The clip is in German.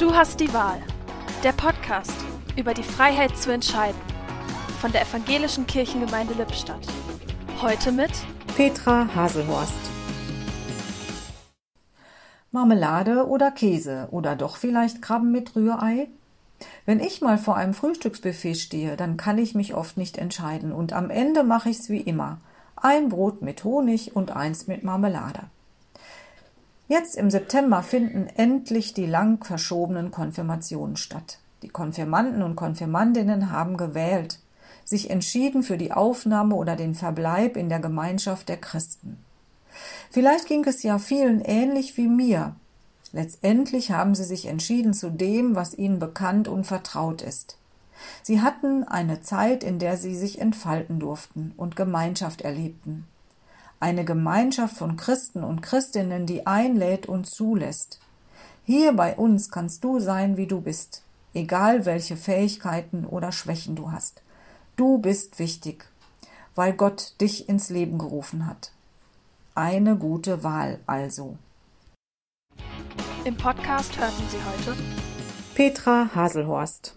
Du hast die Wahl. Der Podcast über die Freiheit zu entscheiden. Von der Evangelischen Kirchengemeinde Lippstadt. Heute mit Petra Haselhorst. Marmelade oder Käse oder doch vielleicht Krabben mit Rührei? Wenn ich mal vor einem Frühstücksbuffet stehe, dann kann ich mich oft nicht entscheiden und am Ende mache ich's wie immer. Ein Brot mit Honig und eins mit Marmelade. Jetzt im September finden endlich die lang verschobenen Konfirmationen statt. Die Konfirmanden und Konfirmandinnen haben gewählt, sich entschieden für die Aufnahme oder den Verbleib in der Gemeinschaft der Christen. Vielleicht ging es ja vielen ähnlich wie mir. Letztendlich haben sie sich entschieden zu dem, was ihnen bekannt und vertraut ist. Sie hatten eine Zeit, in der sie sich entfalten durften und Gemeinschaft erlebten eine Gemeinschaft von Christen und Christinnen, die einlädt und zulässt. Hier bei uns kannst du sein, wie du bist, egal welche Fähigkeiten oder Schwächen du hast. Du bist wichtig, weil Gott dich ins Leben gerufen hat. Eine gute Wahl also. Im Podcast hörten Sie heute Petra Haselhorst